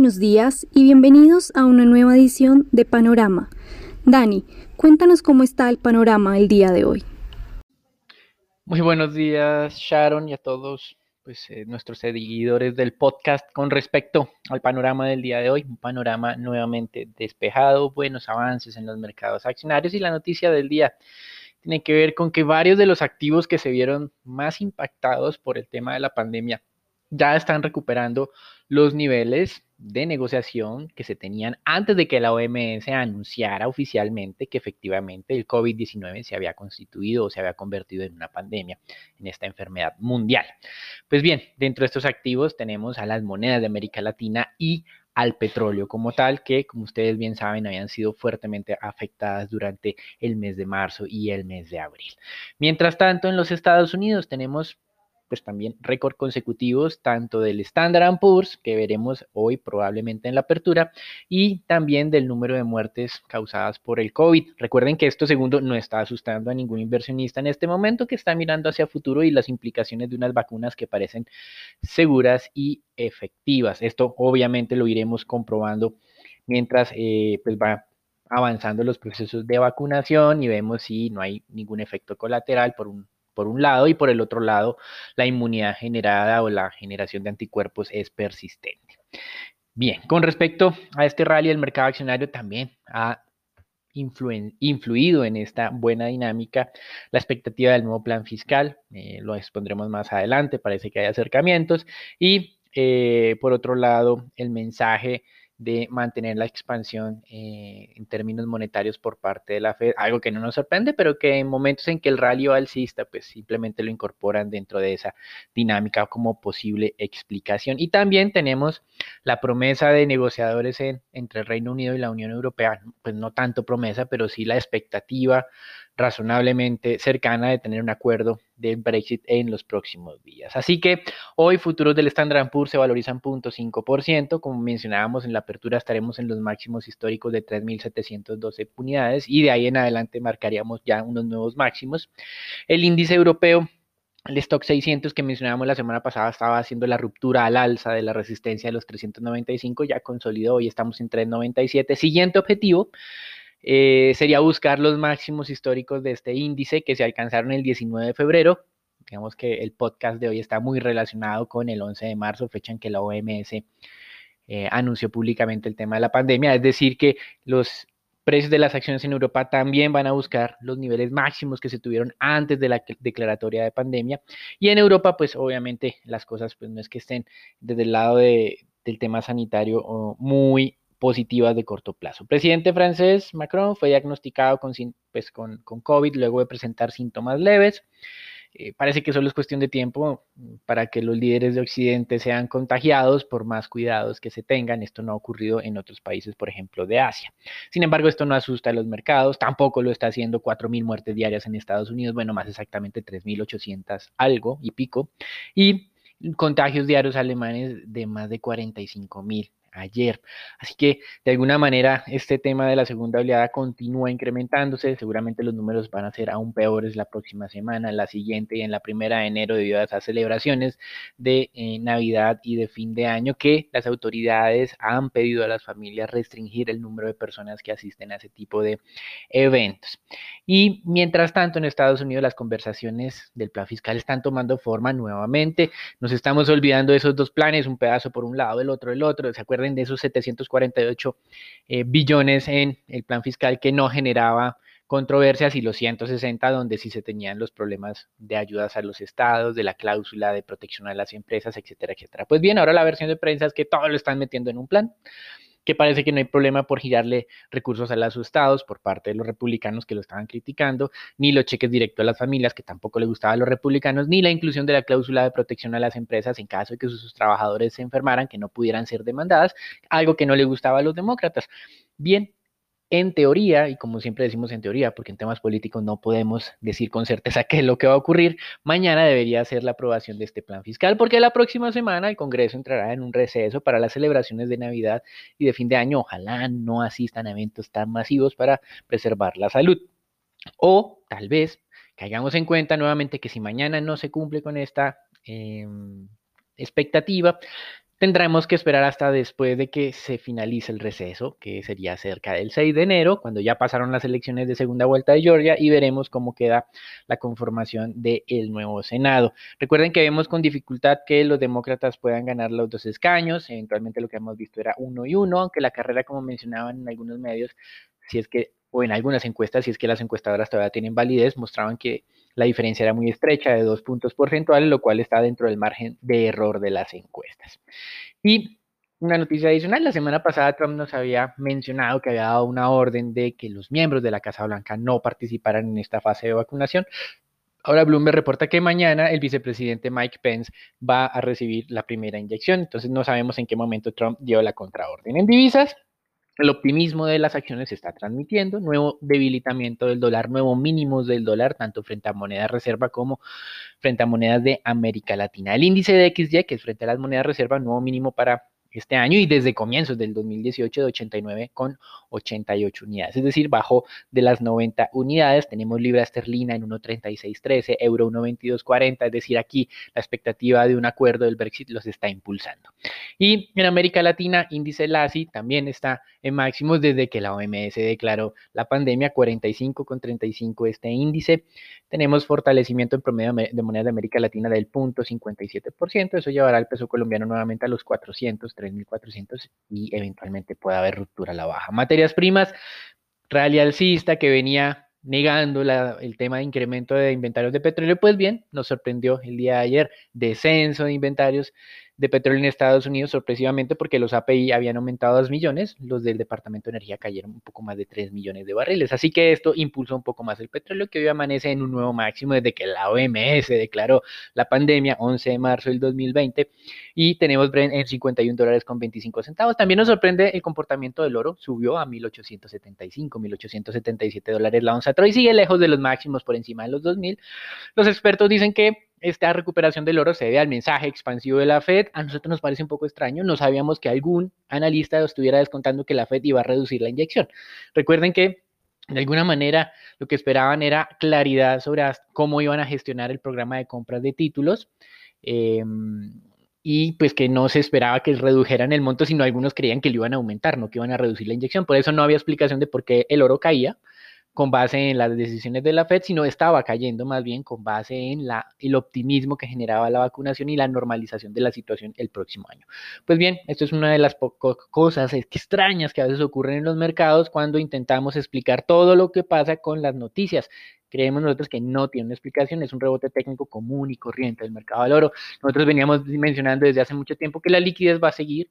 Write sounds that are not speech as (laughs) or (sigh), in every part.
buenos días y bienvenidos a una nueva edición de Panorama. Dani, cuéntanos cómo está el panorama el día de hoy. Muy buenos días, Sharon, y a todos pues, eh, nuestros seguidores del podcast con respecto al panorama del día de hoy. Un panorama nuevamente despejado, buenos avances en los mercados accionarios y la noticia del día tiene que ver con que varios de los activos que se vieron más impactados por el tema de la pandemia ya están recuperando los niveles de negociación que se tenían antes de que la OMS anunciara oficialmente que efectivamente el COVID-19 se había constituido o se había convertido en una pandemia, en esta enfermedad mundial. Pues bien, dentro de estos activos tenemos a las monedas de América Latina y al petróleo como tal, que como ustedes bien saben habían sido fuertemente afectadas durante el mes de marzo y el mes de abril. Mientras tanto, en los Estados Unidos tenemos pues también récord consecutivos tanto del Standard Poor's, que veremos hoy probablemente en la apertura, y también del número de muertes causadas por el COVID. Recuerden que esto segundo no está asustando a ningún inversionista en este momento que está mirando hacia futuro y las implicaciones de unas vacunas que parecen seguras y efectivas. Esto obviamente lo iremos comprobando mientras eh, pues va avanzando los procesos de vacunación y vemos si no hay ningún efecto colateral por un por un lado y por el otro lado la inmunidad generada o la generación de anticuerpos es persistente. Bien, con respecto a este rally, el mercado accionario también ha influido en esta buena dinámica la expectativa del nuevo plan fiscal, eh, lo expondremos más adelante, parece que hay acercamientos, y eh, por otro lado, el mensaje de mantener la expansión eh, en términos monetarios por parte de la Fed, algo que no nos sorprende, pero que en momentos en que el rally va alcista, pues simplemente lo incorporan dentro de esa dinámica como posible explicación. Y también tenemos la promesa de negociadores entre el Reino Unido y la Unión Europea, pues no tanto promesa, pero sí la expectativa razonablemente cercana de tener un acuerdo del Brexit en los próximos días. Así que hoy futuros del Standard Poor's se valorizan 0.5%, como mencionábamos en la apertura estaremos en los máximos históricos de 3.712 unidades y de ahí en adelante marcaríamos ya unos nuevos máximos. El índice europeo el stock 600 que mencionábamos la semana pasada estaba haciendo la ruptura al alza de la resistencia de los 395, ya consolidó y estamos en 397. Siguiente objetivo, eh, sería buscar los máximos históricos de este índice que se alcanzaron el 19 de febrero. Digamos que el podcast de hoy está muy relacionado con el 11 de marzo, fecha en que la OMS eh, anunció públicamente el tema de la pandemia. Es decir, que los precios de las acciones en Europa también van a buscar los niveles máximos que se tuvieron antes de la declaratoria de pandemia. Y en Europa, pues obviamente las cosas pues no es que estén desde el lado del tema sanitario muy positivas de corto plazo. El presidente francés Macron fue diagnosticado con, pues, con, con COVID luego de presentar síntomas leves. Eh, parece que solo es cuestión de tiempo para que los líderes de Occidente sean contagiados por más cuidados que se tengan. Esto no ha ocurrido en otros países, por ejemplo, de Asia. Sin embargo, esto no asusta a los mercados, tampoco lo está haciendo 4.000 muertes diarias en Estados Unidos, bueno, más exactamente 3.800 algo y pico, y contagios diarios alemanes de más de 45.000 ayer. Así que de alguna manera este tema de la segunda oleada continúa incrementándose. Seguramente los números van a ser aún peores la próxima semana, la siguiente y en la primera de enero debido a esas celebraciones de eh, Navidad y de fin de año que las autoridades han pedido a las familias restringir el número de personas que asisten a ese tipo de eventos. Y mientras tanto en Estados Unidos las conversaciones del plan fiscal están tomando forma nuevamente. Nos estamos olvidando de esos dos planes, un pedazo por un lado, el otro el otro. ¿Se acuerdan? De esos 748 eh, billones en el plan fiscal que no generaba controversias y los 160 donde sí se tenían los problemas de ayudas a los estados, de la cláusula de protección a las empresas, etcétera, etcétera. Pues bien, ahora la versión de prensa es que todo lo están metiendo en un plan que parece que no hay problema por girarle recursos a los estados por parte de los republicanos que lo estaban criticando, ni los cheques directos a las familias que tampoco le gustaba a los republicanos, ni la inclusión de la cláusula de protección a las empresas en caso de que sus trabajadores se enfermaran, que no pudieran ser demandadas, algo que no le gustaba a los demócratas. Bien, en teoría, y como siempre decimos en teoría, porque en temas políticos no podemos decir con certeza (laughs) qué es lo que va a ocurrir, mañana debería ser la aprobación de este plan fiscal, porque la próxima semana el Congreso entrará en un receso para las celebraciones de Navidad y de fin de año. Ojalá no asistan a eventos tan masivos para preservar la salud. O tal vez caigamos en cuenta nuevamente que si mañana no se cumple con esta em, expectativa, Tendremos que esperar hasta después de que se finalice el receso, que sería cerca del 6 de enero, cuando ya pasaron las elecciones de segunda vuelta de Georgia y veremos cómo queda la conformación del nuevo Senado. Recuerden que vemos con dificultad que los demócratas puedan ganar los dos escaños, eventualmente lo que hemos visto era uno y uno, aunque la carrera, como mencionaban en algunos medios, si es que, o en algunas encuestas, si es que las encuestadoras todavía tienen validez, mostraban que la diferencia era muy estrecha de dos puntos porcentuales, lo cual está dentro del margen de error de las encuestas. Y una noticia adicional, la semana pasada Trump nos había mencionado que había dado una orden de que los miembros de la Casa Blanca no participaran en esta fase de vacunación. Ahora Bloomberg reporta que mañana el vicepresidente Mike Pence va a recibir la primera inyección, entonces no sabemos en qué momento Trump dio la contraorden. En divisas, el optimismo de las acciones se está transmitiendo, nuevo debilitamiento del dólar, nuevo mínimos del dólar, tanto frente a monedas reserva como frente a monedas de América Latina. El índice de XY, que es frente a las monedas reserva, nuevo mínimo para este año y desde comienzos del 2018 de 89 con 88 unidades, es decir, bajo de las 90 unidades. Tenemos libra esterlina en 1.3613, euro 1.2240, es decir, aquí la expectativa de un acuerdo del Brexit los está impulsando. Y en América Latina, índice LASI también está en máximos desde que la OMS declaró la pandemia, 45 con 35 este índice. Tenemos fortalecimiento en promedio de monedas de América Latina del 0.57%, eso llevará al peso colombiano nuevamente a los 400 3.400 y eventualmente puede haber ruptura a la baja. Materias primas, rally alcista que venía negando el tema de incremento de inventarios de petróleo, pues bien, nos sorprendió el día de ayer descenso de inventarios de petróleo en Estados Unidos, sorpresivamente porque los API habían aumentado 2 millones, los del Departamento de Energía cayeron un poco más de 3 millones de barriles. Así que esto impulsó un poco más el petróleo, que hoy amanece en un nuevo máximo desde que la OMS declaró la pandemia, 11 de marzo del 2020, y tenemos Brent en 51 dólares con 25 centavos. También nos sorprende el comportamiento del oro, subió a 1875, 1877 dólares la onza, y sigue lejos de los máximos por encima de los 2000. Los expertos dicen que esta recuperación del oro se debe al mensaje expansivo de la Fed. A nosotros nos parece un poco extraño. No sabíamos que algún analista estuviera descontando que la Fed iba a reducir la inyección. Recuerden que de alguna manera lo que esperaban era claridad sobre cómo iban a gestionar el programa de compras de títulos. Em, y pues que no se esperaba que redujeran el monto, sino algunos creían que lo iban a aumentar, no que iban a reducir la inyección. Por eso no había explicación de por qué el oro caía con base en las decisiones de la Fed, sino estaba cayendo más bien con base en la, el optimismo que generaba la vacunación y la normalización de la situación el próximo año. Pues bien, esto es una de las cosas extrañas que a veces ocurren en los mercados cuando intentamos explicar todo lo que pasa con las noticias. Creemos nosotros que no tiene una explicación, es un rebote técnico común y corriente del mercado del oro. Nosotros veníamos mencionando desde hace mucho tiempo que la liquidez va a seguir,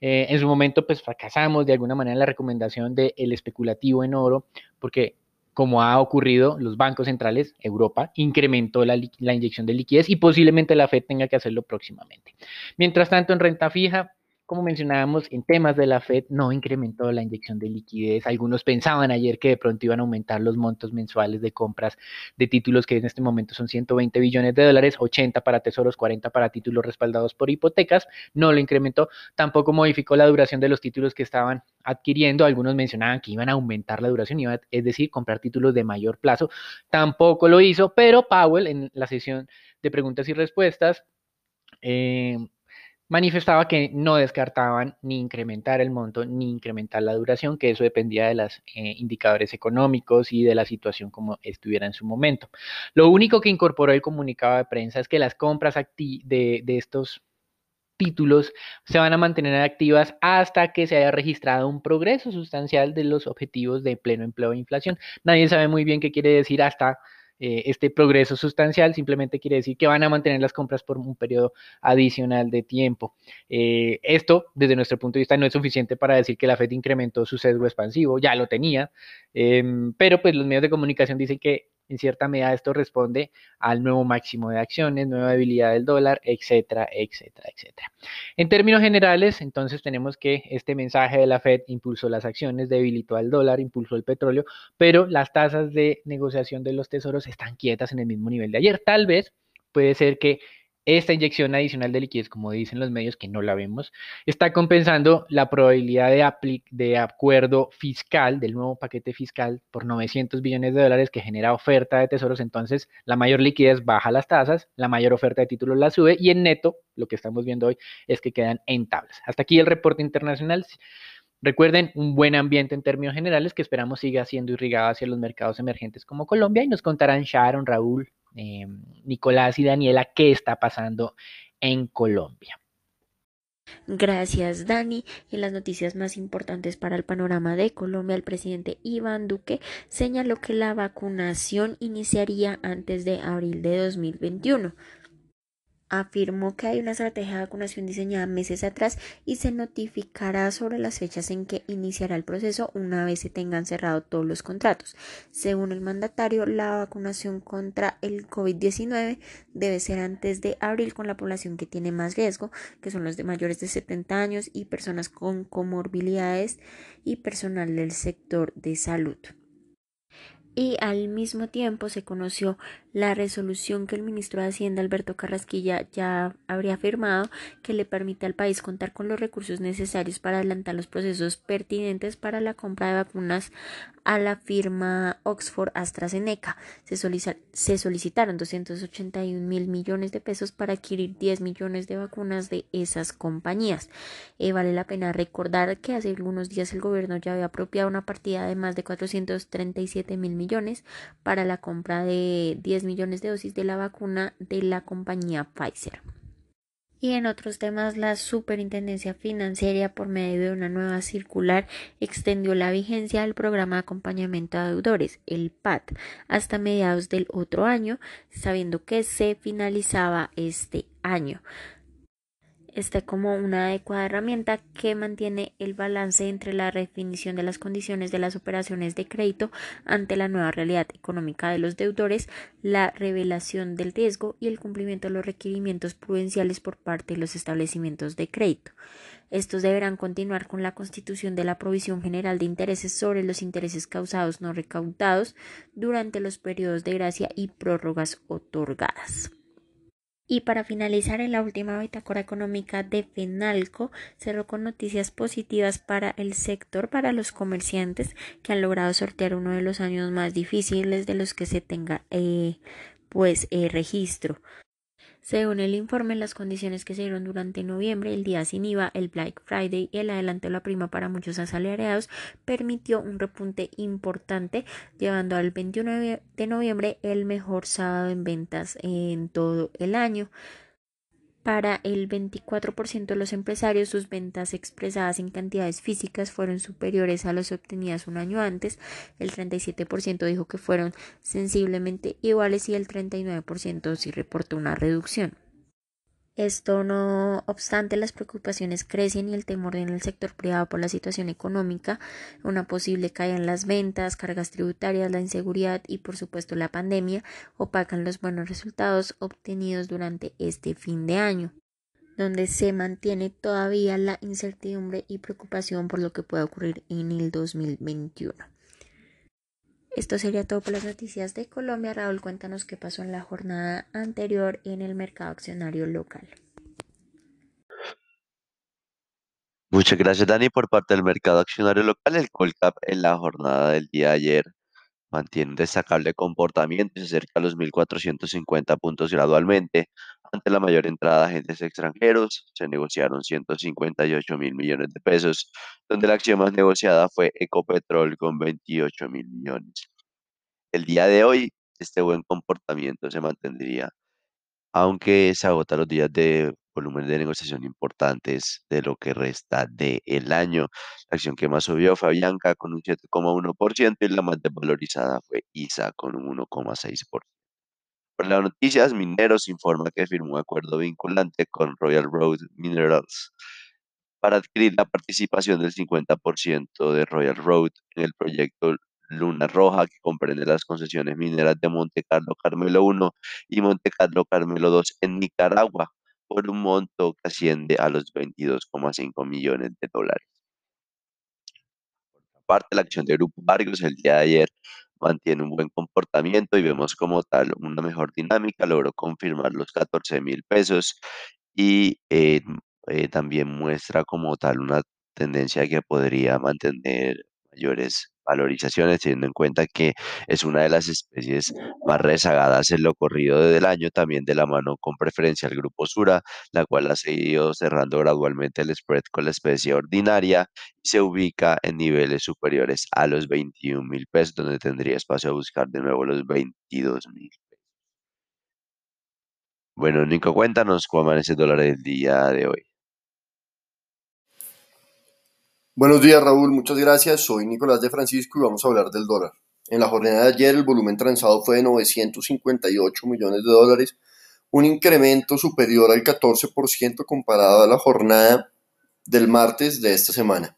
eh, en su momento, pues fracasamos de alguna manera en la recomendación del especulativo en oro, porque como ha ocurrido, los bancos centrales, Europa, incrementó la, la, inyección de liquidez y posiblemente la Fed tenga que hacerlo próximamente. Mientras tanto, en renta fija, como mencionábamos, en temas de la Fed no incrementó la inyección de liquidez. Algunos pensaban ayer que de pronto iban a aumentar los montos mensuales de compras de títulos que en este momento son 120 billones de dólares, 80 para tesoros, 40 para títulos respaldados por hipotecas. No lo incrementó. Tampoco modificó la duración de los títulos que estaban adquiriendo. Algunos mencionaban que iban a aumentar la duración, es decir, comprar títulos de mayor plazo. Tampoco lo hizo, pero Powell en la sesión de preguntas y respuestas eh, manifestaba que no descartaban ni incrementar el monto ni incrementar la duración, que eso dependía de los eh, indicadores económicos y de la situación como estuviera en su momento. Lo único que incorporó el comunicado de prensa es que las compras de, de estos títulos se van a mantener activas hasta que se haya registrado un progreso sustancial de los objetivos de pleno empleo e inflación. Nadie sabe muy bien qué quiere decir hasta eh, este progreso sustancial simplemente quiere decir que van a mantener las compras por un periodo adicional de tiempo. Eh, esto, desde nuestro punto de vista, no es suficiente para decir que la Fed incrementó su sesgo expansivo, ya lo tenía, em, pero pues los medios de comunicación dicen que en cierta medida esto responde al nuevo máximo de acciones, nueva debilidad del dólar, etcétera, etcétera, etcétera. En términos generales, entonces tenemos que este mensaje de la Fed impulsó las acciones, debilitó al dólar, impulsó el petróleo, pero las tasas de negociación de los tesoros están quietas en el mismo nivel de ayer. Tal vez puede ser que esta inyección adicional de liquidez, como dicen los medios que no la vemos, está compensando la probabilidad de, de acuerdo fiscal del nuevo paquete fiscal por 900 billones de dólares que genera oferta de tesoros. Entonces, la mayor liquidez baja las tasas, la mayor oferta de títulos la sube y en neto, lo que estamos viendo hoy es que quedan en tablas. Hasta aquí el reporte internacional. Recuerden, un buen ambiente en términos generales que esperamos siga siendo irrigado hacia los mercados emergentes como Colombia y nos contarán Sharon, Raúl, eh, Nicolás y Daniela qué está pasando en Colombia. Gracias, Dani. En las noticias más importantes para el panorama de Colombia, el presidente Iván Duque señaló que la vacunación iniciaría antes de abril de 2021 afirmó que hay una estrategia de vacunación diseñada meses atrás y se notificará sobre las fechas en que iniciará el proceso una vez se tengan cerrado todos los contratos. Según el mandatario, la vacunación contra el COVID-19 debe ser antes de abril con la población que tiene más riesgo, que son los de mayores de 70 años y personas con comorbilidades y personal del sector de salud y al mismo tiempo se conoció la resolución que el ministro de Hacienda Alberto Carrasquilla ya habría firmado que le permite al país contar con los recursos necesarios para adelantar los procesos pertinentes para la compra de vacunas a la firma Oxford AstraZeneca. Se, se solicitaron 281 mil millones de pesos para adquirir 10 millones de vacunas de esas compañías. Eh, vale la pena recordar que hace algunos días el gobierno ya había apropiado una partida de más de 437 mil millones para la compra de 10 millones de dosis de la vacuna de la compañía Pfizer. Y en otros temas, la Superintendencia Financiera, por medio de una nueva circular, extendió la vigencia del programa de acompañamiento a deudores, el PAT, hasta mediados del otro año, sabiendo que se finalizaba este año esté como una adecuada herramienta que mantiene el balance entre la definición de las condiciones de las operaciones de crédito ante la nueva realidad económica de los deudores, la revelación del riesgo y el cumplimiento de los requerimientos prudenciales por parte de los establecimientos de crédito. Estos deberán continuar con la constitución de la provisión general de intereses sobre los intereses causados no recaudados durante los periodos de gracia y prórrogas otorgadas. Y para finalizar, en la última bitácora económica de FENALCO cerró con noticias positivas para el sector, para los comerciantes que han logrado sortear uno de los años más difíciles de los que se tenga eh, pues eh, registro. Según el informe, las condiciones que se dieron durante noviembre, el día sin IVA, el Black Friday y el adelanto de la prima para muchos asalariados permitió un repunte importante, llevando al 21 de noviembre el mejor sábado en ventas en todo el año. Para el 24% de los empresarios, sus ventas expresadas en cantidades físicas fueron superiores a las obtenidas un año antes. El 37% dijo que fueron sensiblemente iguales y el 39% sí reportó una reducción. Esto no obstante, las preocupaciones crecen y el temor en el sector privado por la situación económica, una posible caída en las ventas, cargas tributarias, la inseguridad y por supuesto la pandemia opacan los buenos resultados obtenidos durante este fin de año, donde se mantiene todavía la incertidumbre y preocupación por lo que pueda ocurrir en el 2021. Esto sería todo por las noticias de Colombia. Raúl, cuéntanos qué pasó en la jornada anterior en el mercado accionario local. Muchas gracias, Dani. Por parte del mercado accionario local, el Colcap en la jornada del día de ayer mantiene un destacable comportamiento y se acerca a los 1.450 puntos gradualmente. Ante la mayor entrada de agentes extranjeros, se negociaron 158 mil millones de pesos, donde la acción más negociada fue Ecopetrol con 28 mil millones. El día de hoy, este buen comportamiento se mantendría, aunque se agotan los días de volumen de negociación importantes de lo que resta del año. La acción que más subió fue Avianca con un 7,1% y la más desvalorizada fue ISA con un 1,6%. Por las noticias, Mineros informa que firmó un acuerdo vinculante con Royal Road Minerals para adquirir la participación del 50% de Royal Road en el proyecto Luna Roja, que comprende las concesiones mineras de Monte Carlo Carmelo 1 y Monte Carlo Carmelo 2 en Nicaragua, por un monto que asciende a los 22,5 millones de dólares. Por otra parte, la acción de Grupo Vargas el día de ayer mantiene un buen comportamiento y vemos como tal una mejor dinámica, logró confirmar los 14 mil pesos y eh, eh, también muestra como tal una tendencia que podría mantener mayores valorizaciones, teniendo en cuenta que es una de las especies más rezagadas en lo corrido del año, también de la mano con preferencia al grupo Sura, la cual ha seguido cerrando gradualmente el spread con la especie ordinaria y se ubica en niveles superiores a los 21 mil pesos, donde tendría espacio a buscar de nuevo los 22 mil. Bueno, Nico, cuéntanos cómo amanece el dólar el día de hoy. Buenos días Raúl, muchas gracias. Soy Nicolás de Francisco y vamos a hablar del dólar. En la jornada de ayer el volumen transado fue de 958 millones de dólares, un incremento superior al 14% comparado a la jornada del martes de esta semana.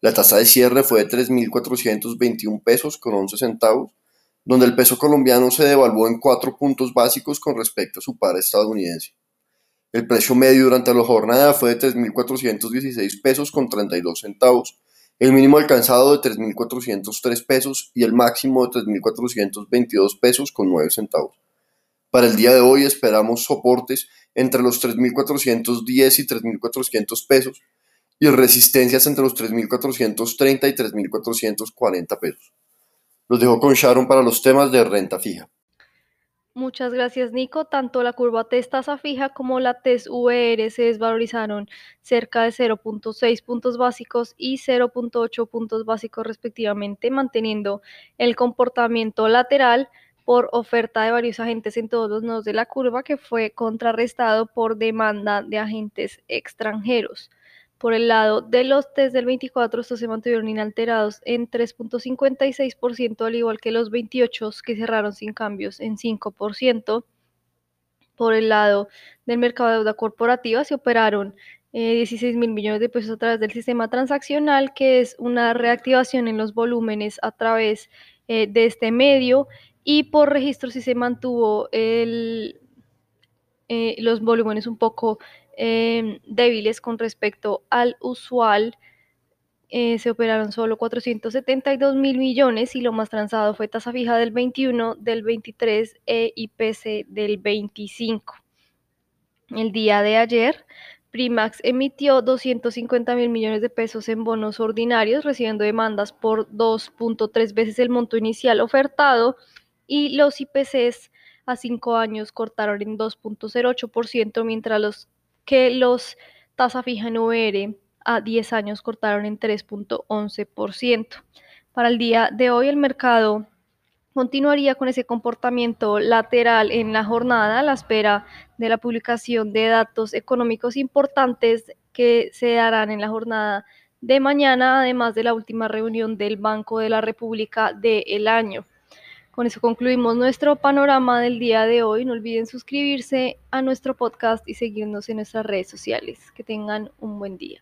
La tasa de cierre fue de 3.421 pesos con 11 centavos, donde el peso colombiano se devaluó en cuatro puntos básicos con respecto a su par estadounidense. El precio medio durante la jornada fue de 3.416 pesos con 32 centavos, el mínimo alcanzado de 3.403 pesos y el máximo de 3.422 pesos con 9 centavos. Para el día de hoy esperamos soportes entre los 3.410 y 3.400 pesos y resistencias entre los 3.430 y 3.440 pesos. Los dejo con Sharon para los temas de renta fija. Muchas gracias, Nico. Tanto la curva TES tasa fija como la TES VR se desvalorizaron cerca de 0.6 puntos básicos y 0.8 puntos básicos respectivamente, manteniendo el comportamiento lateral por oferta de varios agentes en todos los nodos de la curva que fue contrarrestado por demanda de agentes extranjeros. Por el lado de los test del 24, estos se mantuvieron inalterados en 3.56%, al igual que los 28 que cerraron sin cambios en 5%. Por el lado del mercado de deuda corporativa se operaron 16 eh, mil millones de pesos a través del sistema transaccional, que es una reactivación en los volúmenes a través eh, de este medio. Y por registro sí se mantuvo el, eh, los volúmenes un poco Em, débiles con respecto al usual. Eh, se operaron solo 472 mil millones y lo más transado fue tasa fija del 21, del 23 e IPC del 25. El día de ayer, Primax emitió 250 mil millones de pesos en bonos ordinarios, recibiendo demandas por 2.3 veces el monto inicial ofertado y los IPCs a 5 años cortaron en 2.08%, mientras los que los tasa fija en OR a 10 años cortaron en 3.11%. Para el día de hoy el mercado continuaría con ese comportamiento lateral en la jornada a la espera de la publicación de datos económicos importantes que se darán en la jornada de mañana, además de la última reunión del Banco de la República del año. Con eso concluimos nuestro panorama del día de hoy. No olviden suscribirse a nuestro podcast y seguirnos en nuestras redes sociales. Que tengan un buen día.